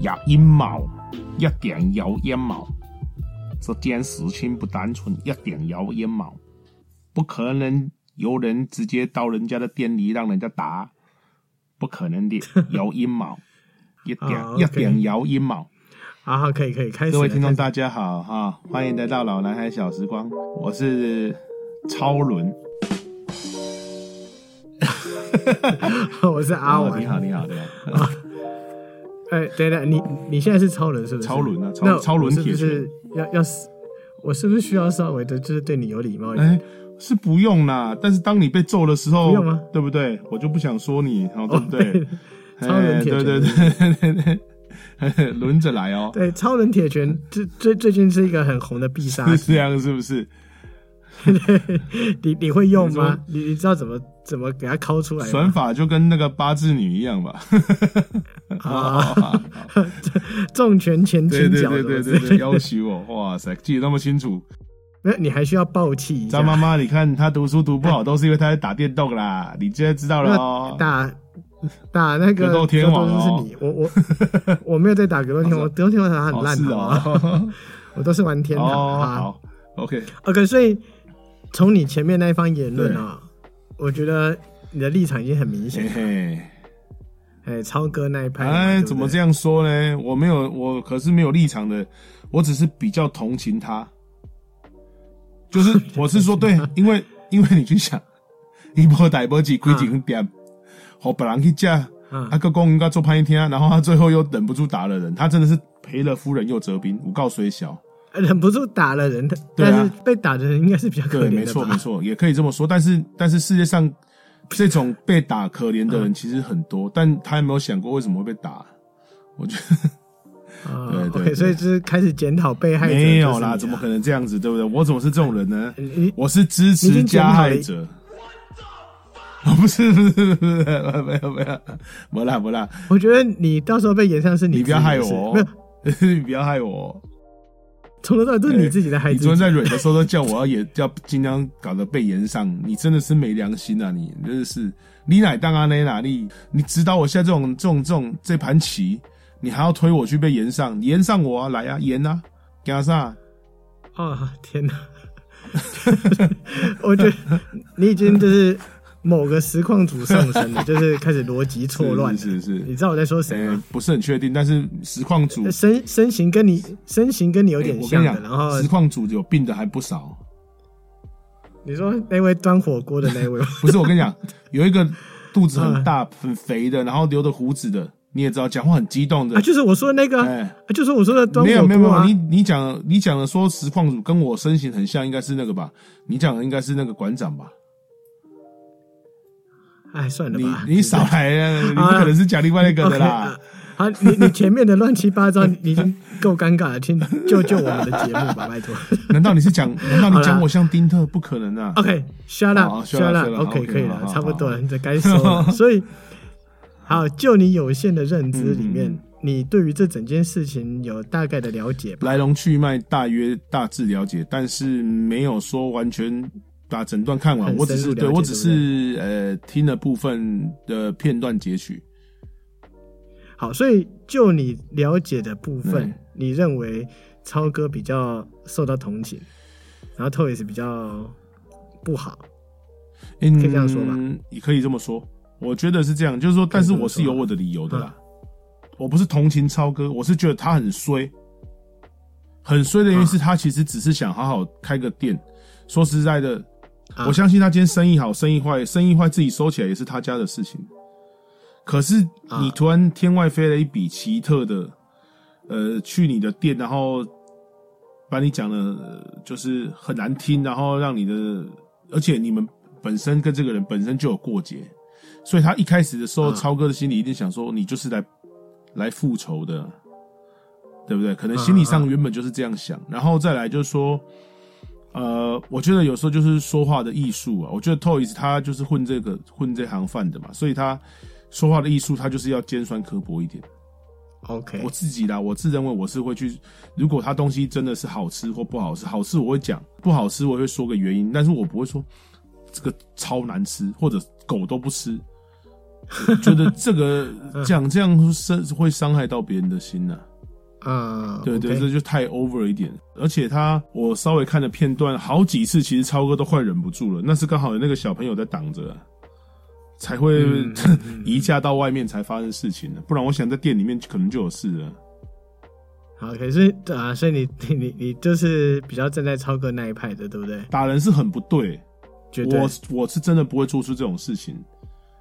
有阴谋，一定有阴谋。这件事情不单纯，一定有阴谋，不可能有人直接到人家的店里让人家打，不可能的，有阴谋，一定好一定有阴谋。好好，可以可以开始。各位听众，大家好哈，欢迎来到老男孩小时光，我是超伦。我是阿文。哦你好，你好，你好。哎，等等，你你现在是超人是不是？超轮啊超那超伦我是不铁是要要是我是不是需要稍微的，就是对你有礼貌一点？哎、是不用啦，但是当你被揍的时候，不用吗？对不对？我就不想说你，哦，对不对？超人铁拳哎对对对对对，轮着来哦，对，超人铁拳最最最近是一个很红的必杀技，是这样是不是？你 你会用吗？你你知道怎么怎么给它抠出来转吗？法就跟那个八字女一样吧？啊，重拳前对对倾脚，对对对对对，要求我，哇塞，记得那么清楚。没有，你还需要爆气一下张。妈妈，你看她读书读不好，都是因为她在打电动啦。你现在知道了哦。打打那个格斗天王哦是你，我我我没有在打格斗天王，格斗天王打很烂，哦是好吗哦，我都是玩天堂。好，OK，OK，所以从你前面那一番言论啊，我觉得你的立场已经很明嘿显。嘿。哎，超哥那一派嘛，哎，对对怎么这样说呢？我没有，我可是没有立场的，我只是比较同情他。就是 我是说，对，因为因为你去想，伊无大无几开景店，和别人去嫁，嗯啊个公应该做拍听，然后他最后又忍不住打了人，他真的是赔了夫人又折兵，五告虽小。忍不住打了人，的啊但是被打的人应该是比较可对，怜的对没错没。错，也可以这么说。但是但是世界上这种被打可怜的人其实很多，但他有没有想过为什么会被打？我觉得。啊 对对 OK，对所以就是开始检讨被害者。没有啦，怎么可能这样子，对不对？我怎么是这种人呢？我是支持加害者。哦，不是不是不是不是，没有没有，没啦没啦，我觉得你到时候被延上是你你不要害我没有，哦，你不要害我哦。从头到尾都是你自己在害自己。你昨天在蕊的时候都叫我要演，要尽量搞得被延上，你真的是没良心啊！你真的是，你乃当阿内哪里？你指导我现在这种这种这种这盘棋，你还要推我去被延上？你延上我啊，来啊，延啊，干啥？啊天哪！我觉得你已经就是某个实况组上升的，就是开始逻辑错乱。是是是你知道我在说谁呃吗？，不是很确定，但是实况组身身形跟你身形跟你有点像的，然后，实况组有病的还不少。你说那位端火锅的那位，不是，我跟你讲，有一个肚子很嗯大、很肥的，然后留着胡子的，你也知道，讲话很激动的啊，。就是我说的那个就是我说的端没有火锅啊没有没有，你你讲你讲的说实况组跟我身形很像，应该是那个吧？你讲的应该是那个馆长吧？哎，算了你吧，你少来了，你不可能是讲另外那个的啦啊。好，你你前面的乱七八糟，你已经够尴尬了，请救救我们的节目吧，拜托。难道你是讲？难道你讲我像丁特？不可能啊！OK，shut up，shut shut up，up，shut up，OK，OK，可以了，差不多了，这该说了。所以，好，就你有限的认知里面你对于这整件事情有大概的了解吧？来龙去脉大约大致了解，但是没有说完全把整段看完。我只是对我只是呃听了部分的片段截取。好，所以就你了解的部分嗯，你认为超哥比较受到同情，然后 Toys 比较不好。嗯，可以这样说吧也可以这么说。我觉得是这样，就是说，但是我是有我的理由的啦。我不是同情超哥，我是觉得他很衰，很衰的原因是他其实只是想好好开个店。说实在的，啊我相信他今天生意好，生意坏，生意坏自己收起来也是他家的事情。可是啊你突然天外飞了一笔奇特的，呃，去你的店，然后把你讲的呃就是很难听，然后让你的，而且你们本身跟这个人本身就有过节，所以他一开始的时候，啊超哥的心里一定想说，你就是来来复仇的，对不对？可能心理上原本就是这样想，然后再来就是说。呃，我觉得有时候就是说话的艺术啊。我觉得 Toys 他就是混这个混这行饭的嘛，所以他说话的艺术，他就是要尖酸刻薄一点。OK，我自己啦，我自认为我是会去，如果他东西真的是好吃或不好吃，好吃我会讲，不好吃我会说个原因，但是我不会说这个超难吃或者狗都不吃，觉得这个 讲这样伤会伤害到别人的心呐、啊，对对，OK 这就太 over 一点。而且他，我稍微看的片段，好几次其实超哥都快忍不住了，那是刚好有那个小朋友在挡着啊、才会嗯 移驾到外面才发生事情的。不然我想在店里面可能就有事了。好，可是啊，所以你你你你就是比较站在超哥那一派的，对不对？打人是很不对，绝对我我是真的不会做出这种事情。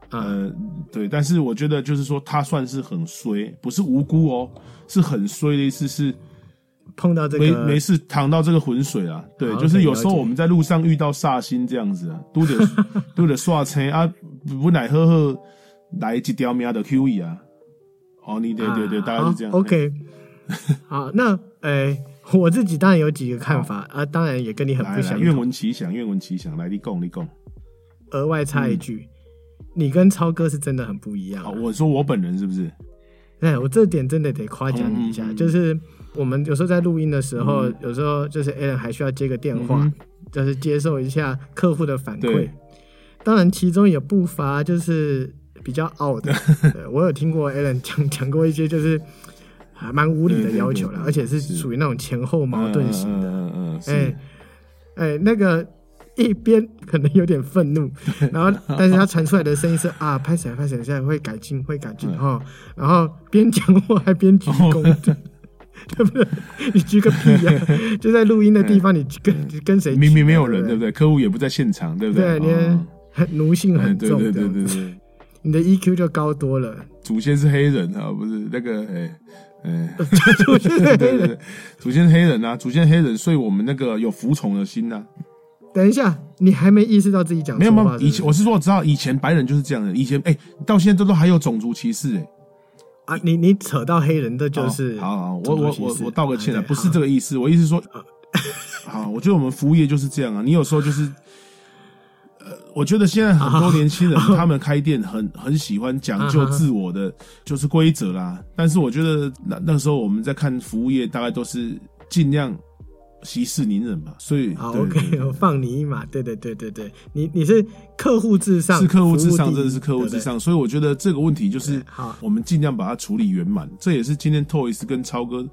啊，呃，对，但是我觉得就是说他算是很衰，不是无辜哦，是很衰的意思是碰到这没个没事淌到这个浑水啊。对，就是有时候我们在路上遇到煞星这样子啊，都得都得刷车啊，不乃呵呵来一条命的 Q E 啊。哦，你对对对，啊大概是这样。OK，好，那诶、我自己当然有几个看法啊，当然也跟你很不相。愿闻其详，愿闻其详。来，你讲，你讲。额外插一句，你跟超哥是真的很不一样。我说我本人是不是？哎，我这点真的得夸奖你一下，就是我们有时候在录音的时候，嗯有时候就是 Alan 还需要接个电话，嗯就是接受一下客户的反馈。当然，其中也不乏就是比较傲的。对我有听过 Alan 讲讲过一些就是还蛮无理的要求了，而且是是属于那种前后矛盾型的。嗯嗯嗯，哎是。哎，那个一边可能有点愤怒，然后但是他传出来的声音是 啊，拍起来拍起来，现在会改进会改进嗯哈，然后边讲话还边鞠躬，对不对？你鞠个屁呀、就在录音的地方，你跟你跟谁？明明没有人，对对不对？客户也不在现场，对不对？对？你很奴性哎很重，对对对你的 EQ 就高多了。祖先是黑人啊，不是那个哎哎，我觉得对对对，祖先是黑人啊，祖先黑人，所以我们那个有服从的心呐。等一下，你还没意识到自己讲没有没有，错话是不是以前我是说我知道以前白人就是这样的，以前哎到现在都都还有种族歧视哎。啊，你你扯到黑人，的就是哦好好，我我我我道个歉啊，啊不是这个意思，我意思说，好，我觉得我们服务业就是这样啊，你有时候就是。呃，我觉得现在很多年轻人，他们开店很很喜欢讲究自我的就是规则啦。但是我觉得那那时候我们在看服务业，大概都是尽量息事宁人吧。所以好对，OK，我放你一马。对对对对对，你你是客户至上，是客户至上，真的是客户至。上。所以我觉得这个问题就是好我们尽量把它处理圆满。这也是今天 Toys 跟超哥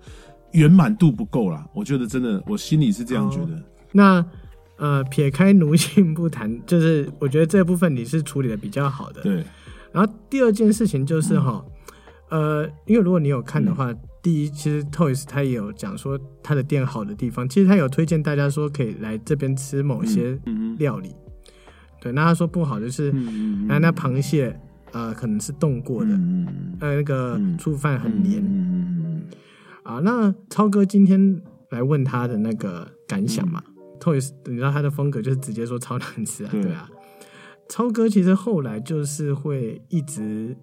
圆满度不够啦。我觉得真的，我心里是这样觉得。那呃，撇开奴性不谈，就是我觉得这部分你是处理的比较好的。对，然后第二件事情就是哈，呃，因为如果你有看的话，第一，其实 Toys 他也有讲说他的店好的地方，其实他有推荐大家说可以来这边吃某些嗯嗯料理。对，那他说不好就是，嗯那、那螃蟹呃可能是冻过的，嗯呃那个嗯。醋饭很黏。嗯啊，那超哥今天来问他的那个感想嘛、t o y s 你知道他的风格就是直接说超难吃啊，对。对啊。超哥其实后来就是会一直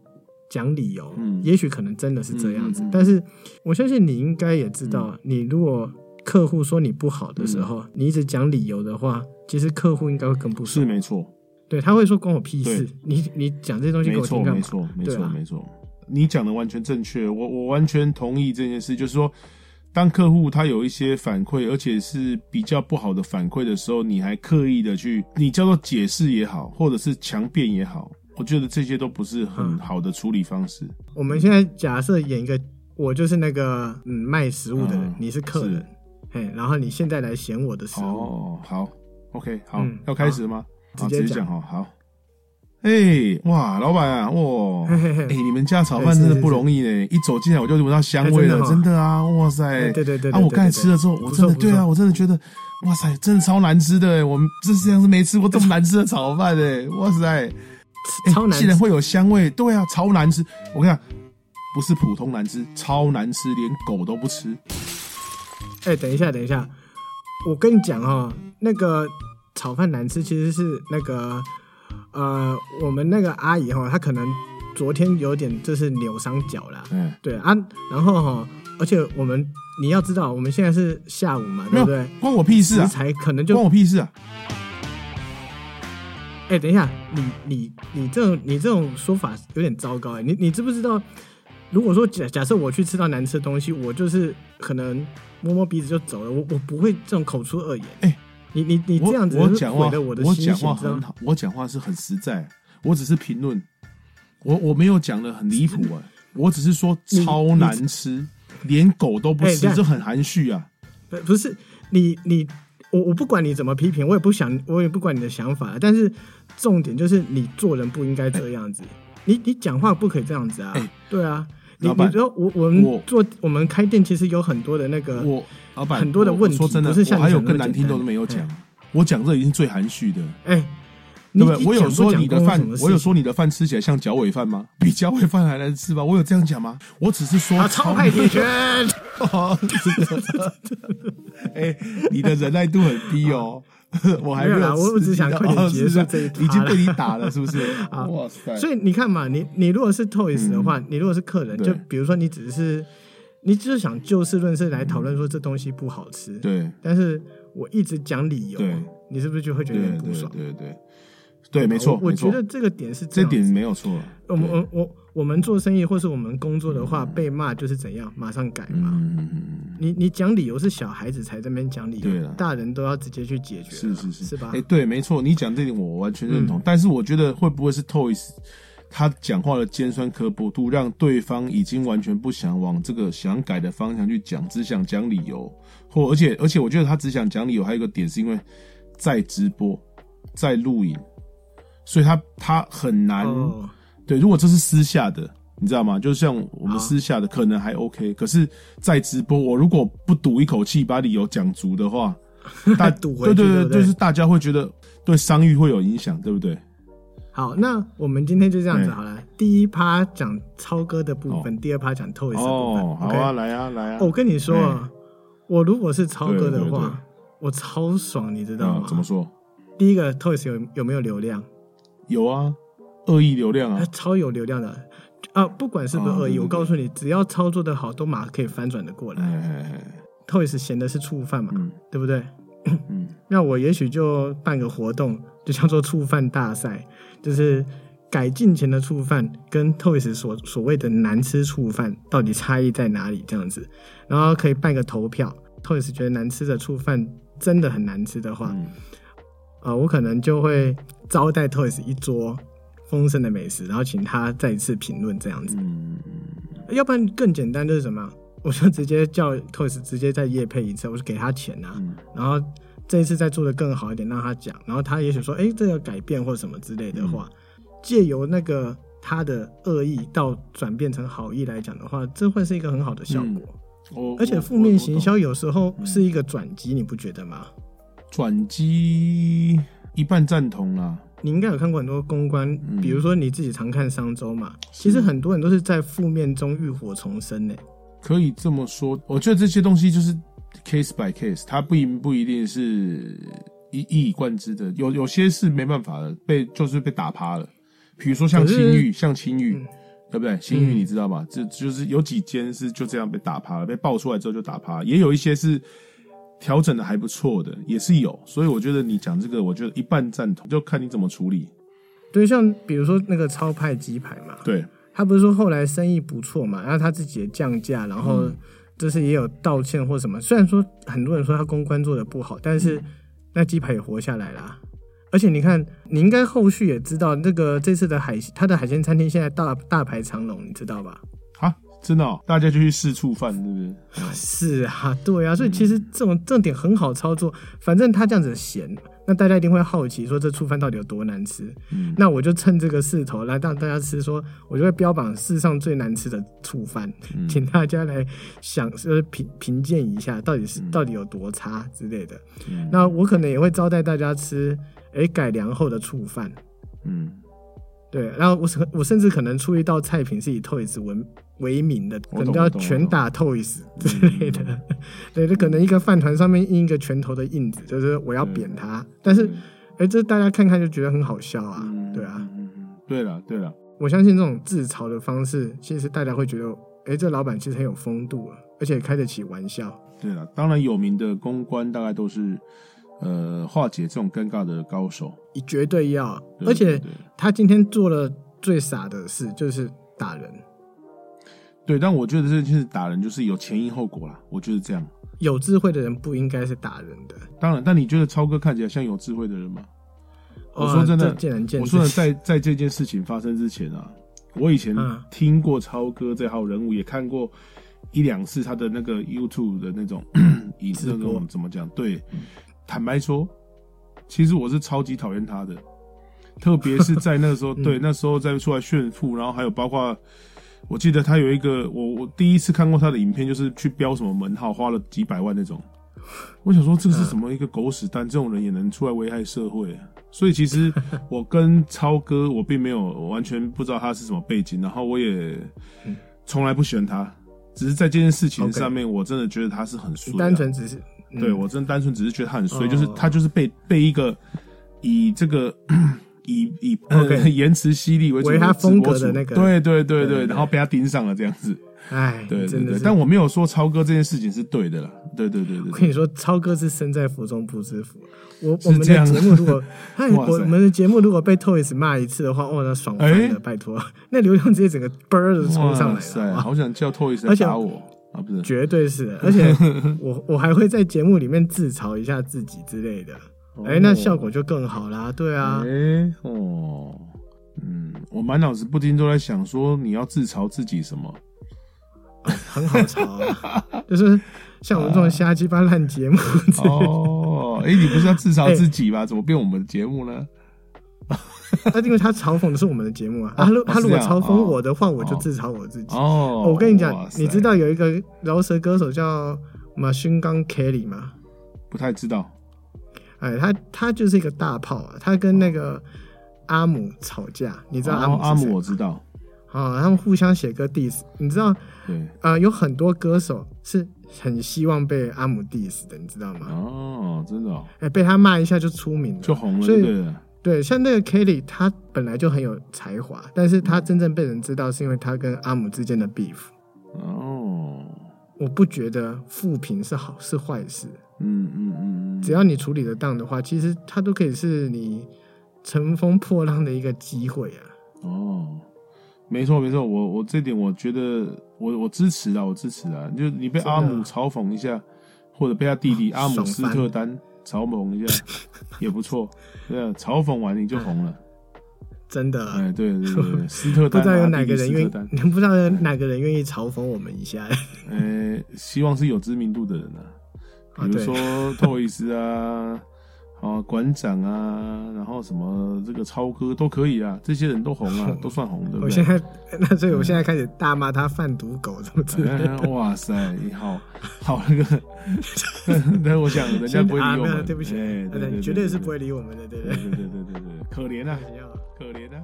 讲理由，嗯。也许可能真的是这样子，嗯嗯嗯。但是我相信你应该也知道，你如果客户说你不好的时嗯。候，你一直讲理由的话，其实客户应该会更不爽。是，没错，对他会说关我屁事，你你讲这些东西给我听干嘛？没错，没错，没错。你讲的完全正确，我我完全同意这件事。就是说，当客户他有一些反馈，而且是比较不好的反馈的时候，你还刻意的去，你叫做解释也好，或者是强辩也好，我觉得这些都不是很嗯好的处理方式。我们现在假设演一个，我就是那个嗯卖食物的人，嗯你是客人是，嘿，然后你现在来嫌我的食物，哦，好，OK，好，嗯要开始吗？好，直接讲直接讲哈，好。哎、哇，老板啊，哇，嘿嘿嘿哎、你们家炒饭真的不容易呢！一走进来我就闻到香味了，哎真的哦真的啊，哇塞！哎对对对对啊，我刚才吃了之后，我真的对啊，我真的觉得，哇塞，真的超难吃的哎！我们这世界上是没吃过这么难吃的炒饭哎！哇塞，哎超难吃。竟然会有香味，对啊，超难吃！我跟你讲，不是普通难吃，超难吃，连狗都不吃。哎，等一下，等一下，我跟你讲哦，那个炒饭难吃，其实是那个呃，我们那个阿姨哈，她可能昨天有点就是扭伤脚啦，嗯，对啊，然后哈，而且我们你要知道，我们现在是下午嘛，对不对？关我屁事啊！才可能就关我屁事啊！哎、等一下，你你你这种你这种说法有点糟糕哎、你你知不知道？如果说假假设我去吃到难吃的东西，我就是可能摸摸鼻子就走了，我我不会这种口出恶言。哎你你你这样子我讲话毁了我的我心情，讲话？很好，我讲话是很实在，我只是评论，我我没有讲的很离谱啊，我只是说超难吃，连狗都不吃，哎这很含蓄啊。不不是你你我我不管你怎么批评，我也不想我也不管你的想法，但是重点就是你做人不应该这样子，你你讲话不可以这样子啊，哎对啊。你你说我我我们做我们开店其实有很多的那个我老板很多的问题说真的，不是像我还有更难听的都没有讲嗯，我讲这已经最含蓄的，哎，对不对？我有说你的饭我有说你的饭吃起来像脚尾饭吗？比脚尾饭还难吃吗？我有这样讲吗？我只是说啊，超派铁拳，哦，哎、你的忍耐度很低哦，我还没有我我只想快点哦结束这一趴已经被你打了，是不是？啊哇塞！所以你看嘛，你你如果是 Toys 的话，你如果是客人，就比如说你只是你就是想就事论事来讨论说这东西不好吃，对但是我一直讲理由对，你是不是就会觉得有对对点不爽？对对对，没错，我觉得这个点是这点没有错。我们我我我们做生意或是我们工作的话，嗯被骂就是怎样，马上改嘛。嗯，你你讲理由是小孩子才在那边讲理由大人都要直接去解决，是是是是吧哎、？对，没错，你讲这点我完全认同。嗯但是我觉得会不会是 Toys 他讲话的尖酸刻薄度，让对方已经完全不想往这个想改的方向去讲，只想讲理由，或而且而且我觉得他只想讲理由，还有一个点是因为在直播，在录影，所以他他很难。哦，对，如果这是私下的，你知道吗？就像我们私下的，可能还 OK。可是，在直播，我如果不赌一口气把理由讲足的话，大赌回去对对对就是大家会觉得对商誉会有影响，对不对？好，那我们今天就这样子哎好了。第一趴讲超哥的部分，第二趴讲 Toys 的部分。哦，好啊，来啊，来啊。哦我跟你说哎啊，我如果是超哥的话，我超爽，你知道吗？啊怎么？说？第一个 Toys 有有没有流量？有啊，恶意流量啊，超有流量的啊！不管是不是恶意，我告诉你，只要操作的好，都马上可以翻转的过来。，Toys 嫌的是触犯嘛，嗯对不对？嗯，那我也许就办个活动，就叫做触犯大赛，就是改进前的触犯跟 Toys 所所谓的难吃触犯到底差异在哪里？这样子，然后可以办个投票，Toys 觉得难吃的触犯真的很难吃的话，嗯啊，我可能就会招待 Toys 一桌丰盛的美食，然后请他再一次评论这样子。嗯要不然更简单就是什么？我就直接叫 Toys 直接再夜配一次，我就给他钱啊，嗯然后这一次再做的更好一点，让他讲，然后他也许说，哎，这个改变或什么之类的话，借由那个他的恶意到转变成好意来讲的话，这会是一个很好的效果。我而且负面行销有时候是一个转机，你不觉得吗？转机一半赞同啦。你应该有看过很多公关，嗯比如说你自己常看商周嘛，其实很多人都是在负面中浴火重生呢。可以这么说，我觉得这些东西就是 case by case，它不一不一定是一一以贯之的，有有些是没办法的，被就是被打趴了。比如说像青玉，像青玉，嗯对不对？青玉嗯你知道吧？这就是有几间是就这样被打趴了，被爆出来之后就打趴，也有一些是调整的还不错的，也是有。所以我觉得你讲这个，我觉得一半赞同，就看你怎么处理。对，像比如说那个超派鸡排嘛，对，他不是说后来生意不错嘛，然后他自己也降价，然后嗯就是也有道歉或什么。虽然说很多人说他公关做的不好，但是那鸡排也活下来啦。而且你看，你应该后续也知道，那个这次的海他的海鲜餐厅现在大大排长龙，你知道吧？啊，真的、哦，大家就去试触饭，是不是？是啊，对啊，所以其实这种这种点很好操作。反正他这样子咸，那大家一定会好奇说这醋饭到底有多难吃。嗯那我就趁这个势头来让大家吃说，我就会标榜世上最难吃的醋饭，嗯请大家来想就是评评鉴一下，到底是、嗯到底有多差之类的。嗯那我可能也会招待大家吃，诶改良后的醋饭。嗯对，然后我甚我甚至可能出一道菜品是以 Toys 为为名的，可能叫拳打 Toys 之类的。对，就可能一个饭团上面印一个拳头的印子，就是我要扁他。但是，哎，这大家看看就觉得很好笑啊。嗯对啊，对了对了，我相信这种自嘲的方式，其实大家会觉得，哎，这老板其实很有风度啊，而且开得起玩笑。对了，当然有名的公关大概都是呃化解这种尴尬的高手，绝对要，对而且他今天做了最傻的事，就是打人。对，但我觉得这就是打人，就是有前因后果啦。我觉得这样。有智慧的人不应该是打人的。当然，但你觉得超哥看起来像有智慧的人吗？我哇说真的这见仁见智。我说的在在这件事情发生之前啊，我以前嗯听过超哥这号人物，也看过一两次他的那个 YouTube 的那种 以那直播种怎么讲？对，坦白说，其实我是超级讨厌他的，特别是在那个时候，对，那时候在出来炫富，然后还有包括。我记得他有一个，我我第一次看过他的影片，就是去标什么门号，花了几百万那种。我想说，这个是什么一个狗屎蛋？这种人也能出来危害社会、啊？所以其实 我跟超哥，我并没有完全不知道他是什么背景，然后我也从来不喜欢他，只是在这件事情上面，我真的觉得他是很衰、啊。单纯只是嗯对我真的单纯只是觉得他很衰，哦就是他就是被被一个以这个以以呃 OK 言辞犀利为主为他风格的那个对对对对然后被他盯上了这样子，哎，对对对。真的。但我没有说超哥这件事情是对的啦，对对对对对。我跟你说，超哥是身在福中不知福。我我们的节目如果，我们的节目如果被 Toys 骂一次的话，哇，那爽翻哎了，拜托，那流量直接整个嘣儿的冲上来，了，好想叫 Toys 打我啊！不是，绝对是的。而且我我还会在节目里面自嘲一下自己之类的，哎，那效果就更好啦。对啊，哎哦，嗯，我满脑子不禁都在想说，你要自嘲自己什么？很好嘲啊，就是像我们这种瞎鸡巴烂节目，哦，哎，你不是要自嘲 自己吗？怎么变我们的节目呢？那因为他嘲讽的是我们的节目啊，他他如果嘲讽我的话，我就哦自嘲我自己。哦，我跟你讲你知道有一个饶舌歌手叫马勋刚 Kelly 吗？不太知道？哎，他他就是一个大炮啊，他跟那个阿姆吵架，你知道阿姆哦阿姆我知道，啊、他们互相写歌 diss，你知道对，呃，有很多歌手是很希望被阿姆 diss 的，你知道吗？哦，真的哦哎，被他骂一下就出名了，就红了，所以对像那个 Kelly，他本来就很有才华，但是他真正被人知道是因为他跟阿姆之间的 beef。哦，我不觉得负评是好是坏事，嗯嗯嗯，只要你处理得当的话，其实它都可以是你乘风破浪的一个机会啊。哦，没错没错，我我这点我觉得我我支持啊，我支持啊，就你被阿姆嘲讽一下，或者被他弟弟阿姆斯特丹嘲讽一下也不错，对啊，嘲讽完你就红了，真的，哎，对对对对，斯特不知道有哪个人愿意不知道有哪个人愿意嘲讽我们一下。呃，希望是有知名度的人啊，比如说托伊斯啊，啊馆长啊，然后什么这个超哥都可以啊，这些人都红啊，都算红，对不对？我现在，那所以我现在开始大骂他贩毒狗，怎么之类的。哎哇塞，你好好那个，但我想人家不会理我们，对不起，哎对对对，绝对是不会，理我们的，对不对？对对对对对对，可怜啊，可怜啊。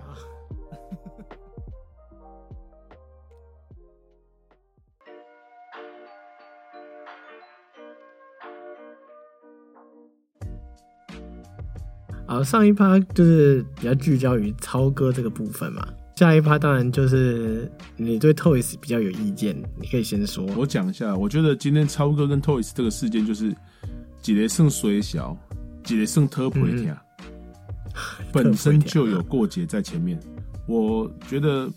好，上一趴就是比较聚焦于超哥这个部分嘛，下一趴当然就是你对 Toys 比较有意见，你可以先说。我讲一下，我觉得今天超哥跟 Toys 这个事件就是几雷胜水小，几雷胜特普一条，本身就有过节在前面。我觉得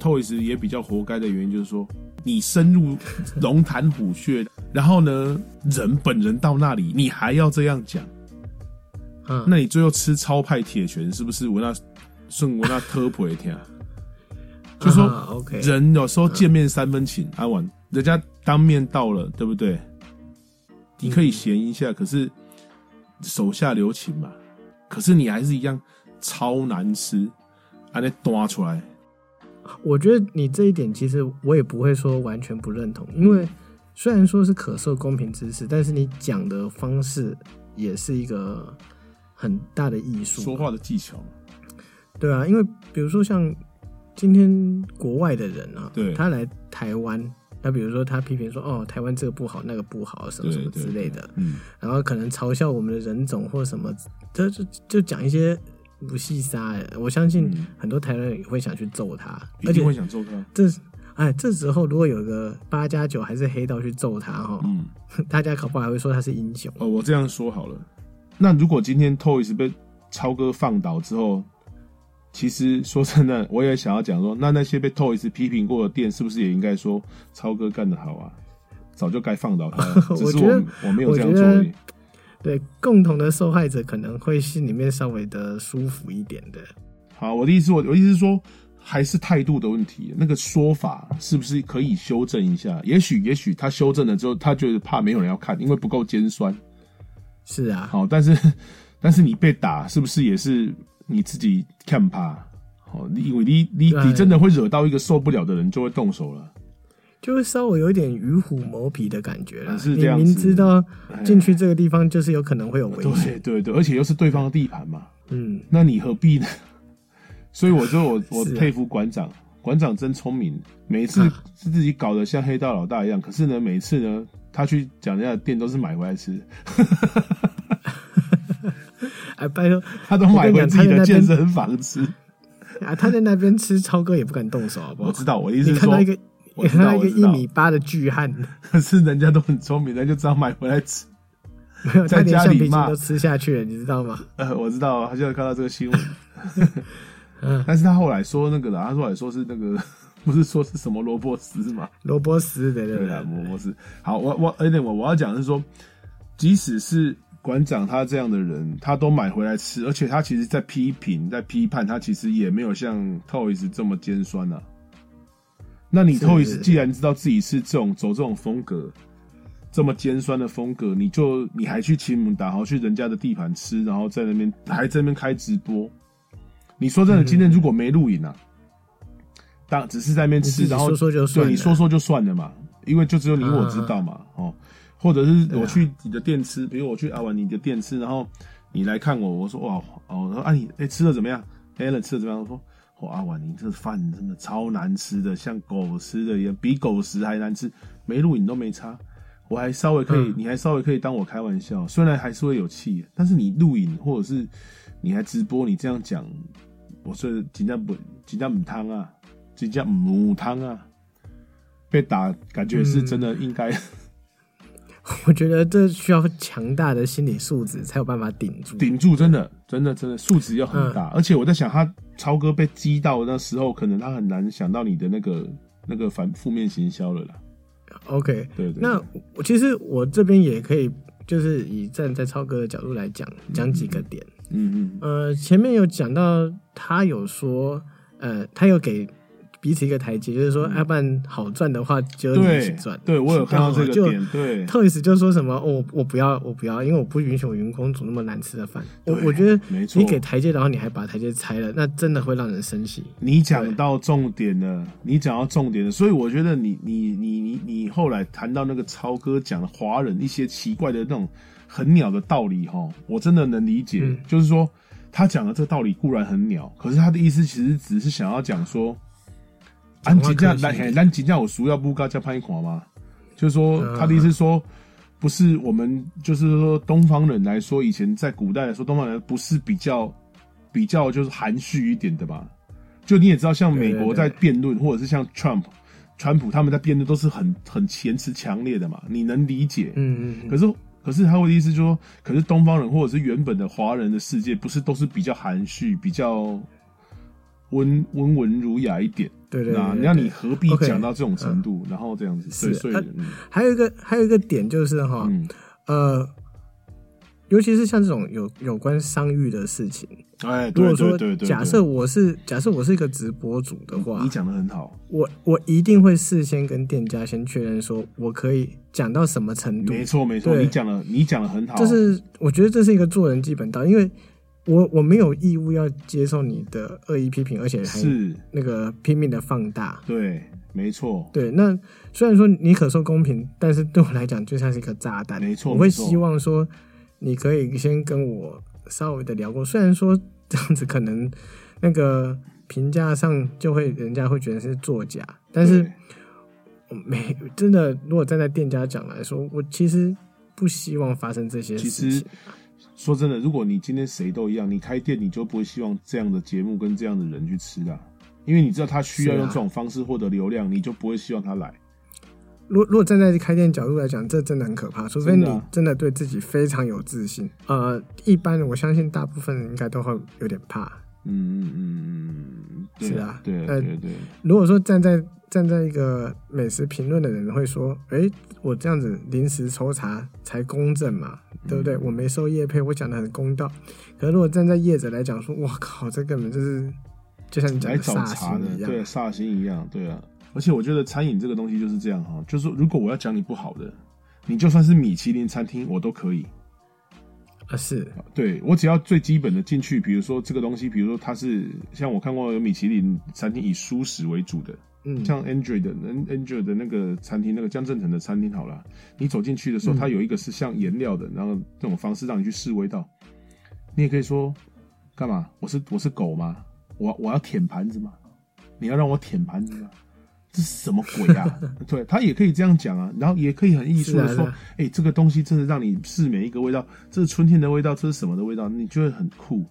Toys 也比较活该的原因就是说，你深入龙潭虎穴，然后呢，人本人到那里，你还要这样讲，嗯，那你最后吃超派铁拳是不是？我那顺我那特普一条，就说啊 OK，人有时候见面三分情，阿婉，人家当面到了，对不对？你可以闲一下，可是手下留情嘛。可是你还是一样超难吃，还得端出来。我觉得你这一点其实我也不会说完全不认同，因为虽然说是可受公平之事，但是你讲的方式也是一个很大的艺术。说话的技巧，对啊，因为比如说像今天国外的人啊，对他来台湾，那比如说他批评说哦，台湾这个不好，那个不好，什么什么之类的，嗯，然后可能嘲笑我们的人种或什么，他就就讲一些不细沙的。我相信嗯很多台湾人也会想去揍他，而且会想揍他。这哎，这时候如果有个八加九还是黑道去揍他哈，嗯，大家搞不好还会说他是英雄。哦，我这样说好了。那如果今天 Toys 被超哥放倒之后，其实说真的，我也想要讲说，那那些被 Toys 批评过的店，是不是也应该说超哥干得好啊？早就该放倒他了，只是我我我没有这样做而已。对，共同的受害者可能会心里面稍微的舒服一点的。好，我的意思，我我的意思是说，还是态度的问题，那个说法是不是可以修正一下？也许，也许他修正了之后，他觉得怕没有人要看，因为不够尖酸。是啊，好，但是 但是你被打，是不是也是你自己看怕？好，你以为你你你真的会惹到一个受不了的人，就会动手了。就会稍微有一点与虎谋皮的感觉了。是这样子。你明知道哎。进去这个地方就是有可能会有危险，对对对，而且又是对方的地盘嘛，嗯，那你何必呢？所以我就我我佩服馆长，馆长真聪明，每次啊。是自己搞得像黑道老大一样，可是呢，每次呢，他去讲人家的店都是买回来吃，哎，拜托他都买回自己的健身房吃。啊，他在那边吃超哥也不敢动手，好不好？我知道，我的意思是说你看到一，个，你看到一个一米八的巨汉，可 是人家都很聪明，人家就知道买回来吃。没有，在他连橡皮筋家里骂都吃下去了，你知道吗？呃，我知道，他就看到这个新闻，嗯，但是他后来说那个了，他后来说是那个，不是说是什么萝卜丝嘛？罗伯斯对，对不对啊，对？萝卜丝。好，我我而且我我要讲的是说，即使是馆长他这样的人，他都买回来吃，而且他其实在批评、在批判，他其实也没有像 Toys 这么尖酸啊。那你是 Toys 既然知道自己是这种走这种风格，这么尖酸的风格，你就你还去亲门打，好去人家的地盘吃，然后在那边还在那边开直播。你说真的，今天如果没录影啊，当只是在那边吃，然后说说就算了对你说说就算了嘛，因为就只有你我知道嘛，哦，或者是我去你的店吃，比如我去阿婉你的店吃，然后你来看我，我说哇，哦，我说啊你哎、吃的怎么样 a l n 吃的怎么样？我说哇阿婉你这饭真的超难吃的，像狗吃的一样，比狗食还难吃，没录影都没差。我还稍微可以，嗯你还稍微可以当我开玩笑，虽然还是会有气，但是你录影或者是你还直播，你这样讲，我说紧张不紧张不汤啊，紧张母汤啊，被打感觉是真的应该，我觉得这需要强大的心理素质才有办法顶住。顶住，真的真的真的素质要很大，而且我在想，他超哥被击到那时候，可能他很难想到你的那个那个反负面行销了啦。OK，对对那我其实我这边也可以，就是以站在超哥的角度来讲，讲几个点。嗯嗯。呃，前面有讲到，他有说，呃，他有给彼此一个台阶，就是说，要不然好赚的话就你一起对赚。对，我有看到这个就点，对 Toys 就说什么，哦，我我不要，我不要，因为我不允许我员工煮那么难吃的饭。我我觉得没错你给台阶，然后你还把台阶拆了，那真的会让人生气。你讲到重点了，你讲到重点了，所以我觉得你你你你你后来谈到那个超哥讲的华人一些奇怪的那种很鸟的道理哈，我真的能理解，嗯就是说他讲的这个道理固然很鸟，可是他的意思其实只是想要讲说，安吉这样讲话客气来，咱吉这样有熟要不高加拍款吗？就是说嗯他的意思是说。不是我们，就是说东方人来说，以前在古代来说，东方人不是比较比较就是含蓄一点的吧？就你也知道，像美国在辩论，或者是像 Trump、川普他们在辩论，都是很很言辞强烈的嘛，你能理解。嗯嗯嗯，可是，可是他的意思就是说，可是东方人或者是原本的华人的世界，不是都是比较含蓄、比较温温文儒雅一点？对对对对那那你何必讲到这种程度？然后这样子，是所以，呃嗯还有一个还有一个点就是哈，嗯，呃，尤其是像这种有有关商誉的事情，哎，如果说对对对，假设我是假设我是一个直播主的话你，讲的很好，我我一定会事先跟店家先确认说，我可以讲到什么程度没。错没错，对你讲的你讲的很好，就是我觉得这是一个做人基本道，因为我我没有义务要接受你的恶意批评，而且还是，那个拼命的放大。对，没错，对，那虽然说你可受公平，但是对我来讲就像是一个炸弹。没错我会希望说你可以先跟我稍微的聊过，虽然说 这样子可能那个评价上就会人家会觉得是作假，但是我没真的，如果站在店家讲来说，我其实不希望发生这些其实事情。说真的，如果你今天谁都一样，你开店你就不会希望这样的节目跟这样的人去吃啦，因为你知道他需要用这种方式获得流量，你就不会希望他来。如果如果站在开店角度来讲，这真的很可怕，除非你真的对自己非常有自信。呃，一般我相信大部分人应该都会有点怕。嗯嗯嗯嗯嗯，是啊对呃对对，如果说站在站在一个美食评论的人会说：“哎，我这样子临时抽查才公正嘛，对不对？我没收业配，我讲的很公道。可是如果站在业者来讲说，我靠，这根本就是就像你讲来的煞找茬的星，一样。对，煞星一样，对啊。而且我觉得餐饮这个东西就是这样哈，就是如果我要讲你不好的，你就算是米其林餐厅我都可以。啊，是对我只要最基本的进去，比如说这个东西，比如说它是像我看过有米其林餐厅以素食为主的，嗯，像 Android 的 An- Android 的那个餐厅，那个江正成的餐厅好了，你走进去的时候，嗯它有一个是像颜料的，然后这种方式让你去试味道。你也可以说干嘛？我是我是狗吗？我我要舔盘子吗？你要让我舔盘子吗？这是什么鬼啊？对他也可以这样讲啊，然后也可以很艺术的说哎、这个东西真的让你试每一个味道，这是春天的味道，这是什么的味道，你觉得很酷，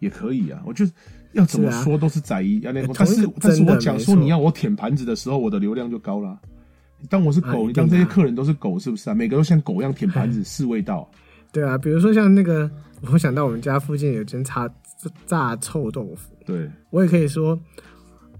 也可以啊。我觉得要怎么说都是在意，要那个，同但是但是我讲说你要我舔盘子的时候，我的流量就高了。你当我是狗，你当这些客人都是狗，是不是啊？每个都像狗一样舔盘子 试味道。对啊，比如说像那个，我想到我们家附近有间炸炸臭豆腐，对我也可以说，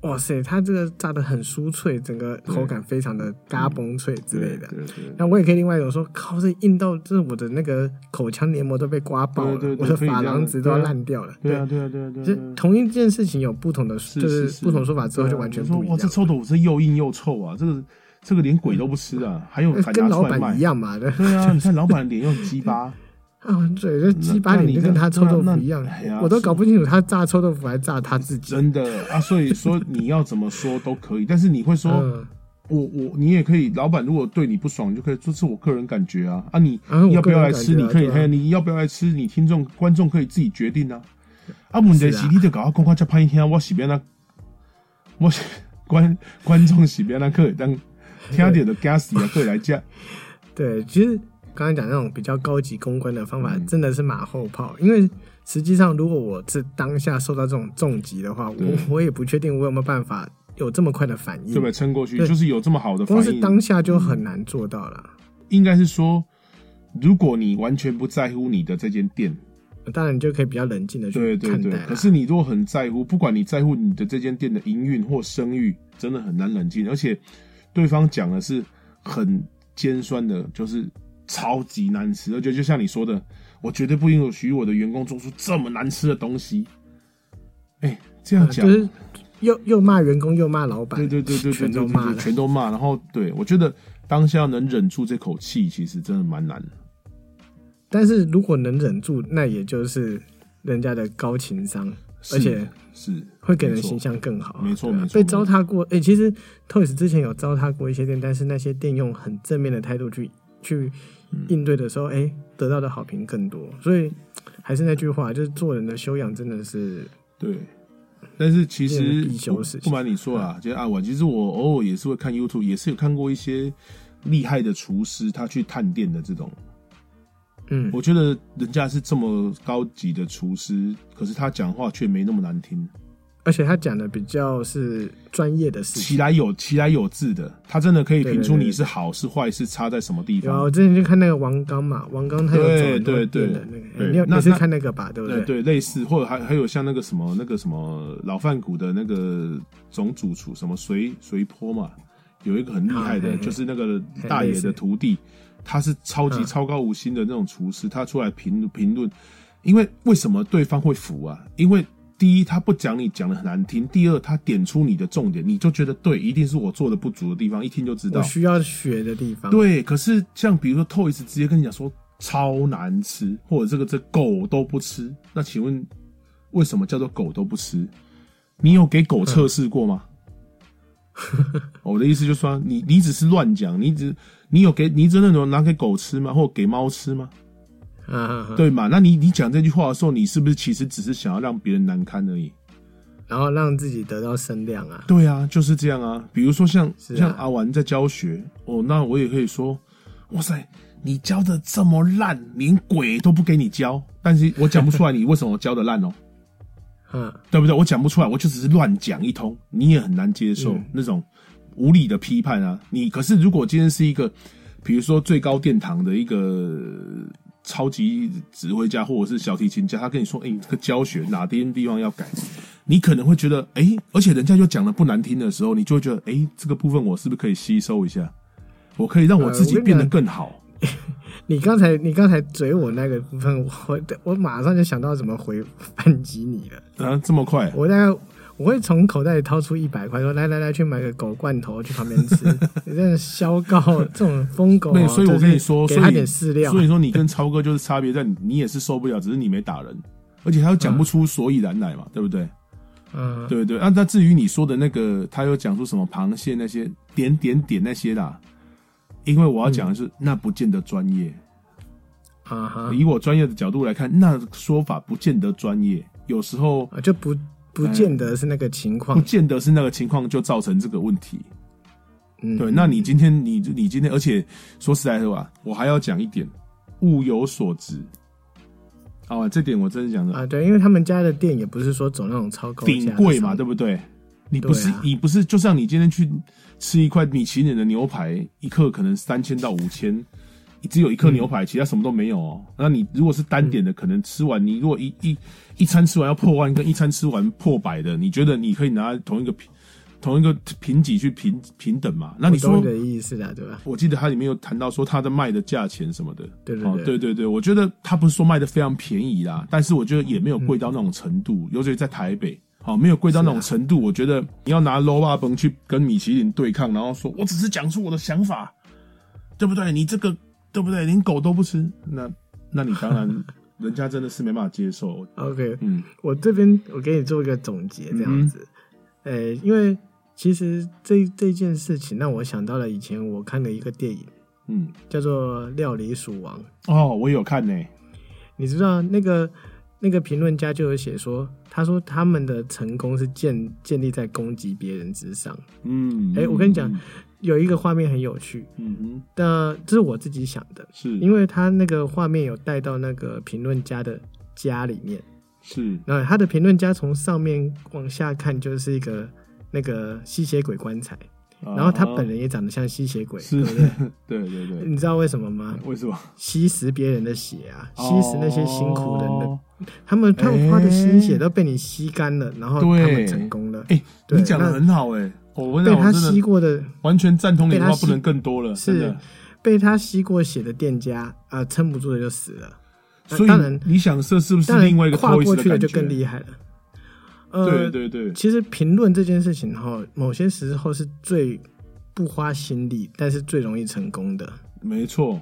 哇塞，它这个炸的很酥脆，整个口感非常的嘎嘣脆之类的。那我也可以另外一种说，靠，这硬到这我的那个口腔黏膜都被刮爆了，我的珐琅质都要烂掉了。对啊对啊对啊对啊就对啊。同一件事情有不同的，就是是不同说法之后就完全哇，不一样这。臭豆腐是又硬又臭啊！这个这个连鬼都不吃啊，还有跟老板一。样嘛，对对啊，你看老板脸又很鸡巴，啊，对，这鸡巴脸就跟他臭豆腐一样我都搞不清楚他炸臭豆腐还炸他自己。真的啊！所以 说你要怎么说都可以，但是你会说，嗯，我我你也可以，老板如果对你不爽，你就可以，这是我个人感觉啊啊！你啊要不要来吃？你可以，你要不要来吃？你听众观众可以自己决定啊。啊，问题是你就搞我讲话这歹听，我是边那，我是观观众是边那可以当听到的 gas 啊，可以来讲。对，其实刚才讲那种比较高级公关的方法，嗯真的是马后炮，因为实际上如果我是当下受到这种重击的话，我我也不确定我有没有办法有这么快的反应，对不对？撑过去就是有这么好的反光是。当下就很难做到了。应该是说，如果你完全不在乎你的这间店，当然，你就可以比较冷静的去对对对看待。。可是你如果很在乎，不管你在乎你的这间店的营运或声誉，真的很难冷静。而且对方讲的是很尖酸的，就是超级难吃，而且就像你说的，我绝对不允许我的员工做出这么难吃的东西。哎、这样讲，啊就是又又骂员工又骂老板，对对对全都骂了。全都骂。然后对我觉得当下能忍住这口气，其实真的蛮难的。但是如果能忍住，那也就是人家的高情商，而且是会给人形象更好啊。没错没错被糟蹋过，哎、其实 Toys 之前有糟蹋过一些店，但是那些店用很正面的态度去去嗯应对的时候，哎、得到的好评更多。所以还是那句话，就是做人的修养真的是对，但是其实不不瞒你说啊，就是阿婉，其实我偶尔也是会看 YouTube，也是有看过一些厉害的厨师，他去探店的这种。嗯，我觉得人家是这么高级的厨师，可是他讲话却没那么难听，而且他讲的比较是专业的事情。其来有其来有字的，他真的可以评出你是好是坏是差在什么地方我。之前就看那个王刚嘛，王刚他有对走很多对对店的那个，对哎你有你是那那看那个吧？对不对对，类似或者还还有像那个什么那个什么老饭谷的那个总主厨什么随随坡嘛，有一个很厉害的，就是那个大爷的徒弟，他是超级嗯超高五星的那种厨师，他出来评评论，因为为什么对方会服啊？因为第一他不讲你讲的很难听，第二他点出你的重点，你就觉得对，一定是我做的不足的地方，一听就知道我。需要学的地方。对，可是像比如说 Toys 直接跟你讲说超难吃，或者这个这狗都不吃，那请问为什么叫做狗都不吃？你有给狗测试过吗？我的意思就是说，你你只是乱讲，你只你有给你真的有拿给狗吃吗？或给猫吃吗？对嘛？那你你讲这句话的时候，你是不是其实只是想要让别人难堪而已？然后让自己得到声量啊。对啊，就是这样啊。比如说像、啊像阿玩在教学哦，那我也可以说，哇塞，你教的这么烂，连鬼都不给你教，但是我讲不出来你为什么教的烂哦，嗯，对不对？我讲不出来，我就只是乱讲一通，你也很难接受、嗯那种无理的批判啊。你可是如果今天是一个，比如说最高殿堂的一个。超级指挥家或者是小提琴家，他跟你说：“哎、你这个教学哪边地方要改？”你可能会觉得，哎、而且人家又讲的不难听的时候，你就会觉得，哎、这个部分我是不是可以吸收一下？我可以让我自己变得更好。你刚才你刚才嘴我那个部分，我我马上就想到怎么回反击你了。啊，这么快？我大概我会从口袋里掏出一百块，说来来来，去买个狗罐头，去旁边吃。你 真的消告这种疯狗、哦，对所以我跟你说就是给他点饲料。所以说你跟超哥就是差别在你，你也是受不了，只是你没打人，而且他又讲不出所以然来嘛，对不对？嗯，对对。啊，那至于你说的那个，他又讲出什么螃蟹那些点点点那些啦，因为我要讲的是，那不见得专业。啊哈，以我专业的角度来看，那说法不见得专业，有时候啊就不不见得是那个情况不况。见得是那个情况就造成这个问题。嗯，对，那你今天你你今天，而且说实在的话，我还要讲一点，物有所值。哦，这点我真的讲的啊，对，因为他们家的店也不是说走那种超高价顶贵嘛，的对不对？你不是、啊你不是，就像你今天去吃一块米其林的牛排，一克可能三千到五千，你只有一颗牛排，其他什么都没有哦。那你如果是单点的，可能吃完你如果一一一餐吃完要破万，跟一餐吃完破百的，你觉得你可以拿同一个平同一个评级去平平等嘛？那你说的意思啦，对吧？我记得它里面有谈到说它的卖的价钱什么的，哦对对对，对对对，我觉得它不是说卖的非常便宜啦，但是我觉得也没有贵到那种程度，尤其在台北，好、没有贵到那种程度。我觉得你要拿 low 霸崩去跟米其林对抗，然后说我只是讲出我的想法，对不对？你这个对不对？连狗都不吃，那那你当然 人家真的是没办法接受。OK，嗯我这边我给你做一个总结，这样子。呃、因为其实这这件事情让我想到了以前我看的一个电影，嗯，叫做《料理鼠王》。哦，我有看呢、你知道那个那个评论家就有写说，他说他们的成功是建建立在攻击别人之上。嗯，哎我跟你讲嗯有一个画面很有趣，嗯哼，那这是我自己想的，是因为他那个画面有带到那个评论家的家里面，是然后他的评论家从上面往下看就是一个那个吸血鬼棺材，然后他本人也长得像吸血鬼，啊是对不对？对对对，你知道为什么吗？为什么？吸食别人的血啊，吸食那些辛苦人的，哦他们他们花的心血都被你吸干了，然后他们成功了。哎、对你讲的很好哎、我被他吸过的，完全赞同你的话，不能更多了，是。被他吸过血的店家啊，撑不住的就死了。所以当然，你想这是不是另外一个跨过去的？就更厉害了。呃，对对对，其实评论这件事情哈，某些时候是最不花心力，但是最容易成功的。没错，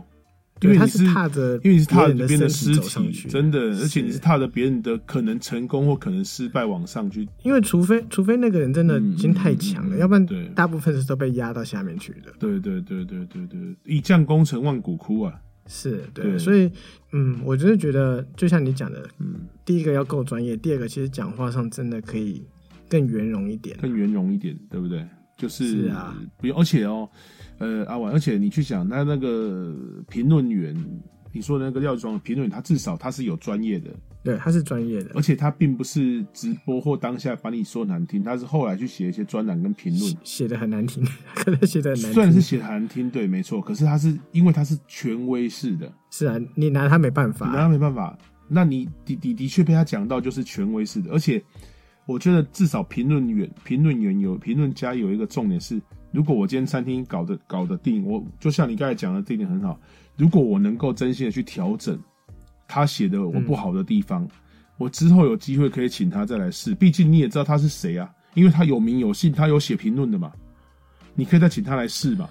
因为你是踏着因为你是踏着别人的尸身体走上，去，真的，而且你是是踏着别人的可能成功或可能失败往上去。因为除非除非那个人真的已经太强了，要不然大部分是都被压到下面去的。对对对对对对，一将功成万骨枯啊！是对，对。所以嗯，我真的觉得，就像你讲的，嗯，第一个要够专业，第二个其实讲话上真的可以更圆融一点。更圆融一点，对不对？就是是啊，不用，而且哦，呃，阿婉，而且你去想，那那个评论员，你说的那个廖庄的评论员，他至少他是有专业的，对，他是专业的而，且他并不是直播或当下把你说难听，他是后来去写一些专栏跟评论写，的很难听，可能写的很难听。虽然是写的难听，对，没错，可是他是因为他是权威式的，是啊，你拿他没办你拿。他没办法，那你的的的确被他讲到就是权威式的，而且我觉得至少评论员评论员有评论家有一个重点是，如果我今天餐厅搞得搞得定，我就像你刚才讲的这一点很好，如果我能够真心的去调整他写的我不好的地方，我之后有机会可以请他再来试，毕竟你也知道他是谁啊，因为他有名有姓，他有写评论的嘛，你可以再请他来试嘛。